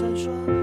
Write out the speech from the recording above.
闪烁。